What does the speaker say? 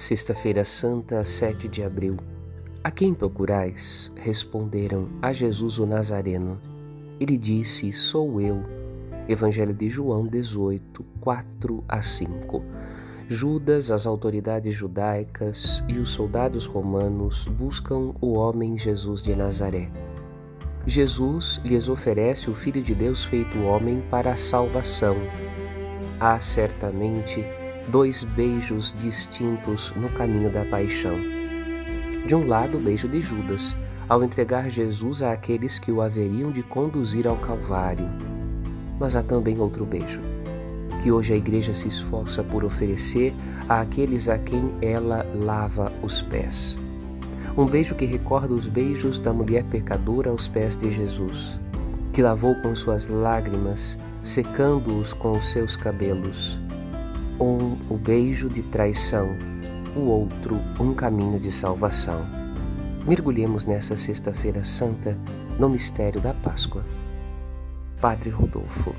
Sexta-feira Santa, 7 de abril. A quem procurais? Responderam a Jesus o Nazareno. Ele disse: Sou eu. Evangelho de João 18, 4 a 5. Judas, as autoridades judaicas e os soldados romanos buscam o homem Jesus de Nazaré. Jesus lhes oferece o Filho de Deus feito homem para a salvação. Há certamente dois beijos distintos no caminho da paixão. De um lado, o beijo de Judas, ao entregar Jesus àqueles que o haveriam de conduzir ao Calvário. Mas há também outro beijo, que hoje a Igreja se esforça por oferecer àqueles a quem ela lava os pés. Um beijo que recorda os beijos da mulher pecadora aos pés de Jesus, que lavou com suas lágrimas, secando-os com os seus cabelos um o beijo de traição, o outro um caminho de salvação. Mergulhemos nessa Sexta-feira Santa no mistério da Páscoa. Padre Rodolfo.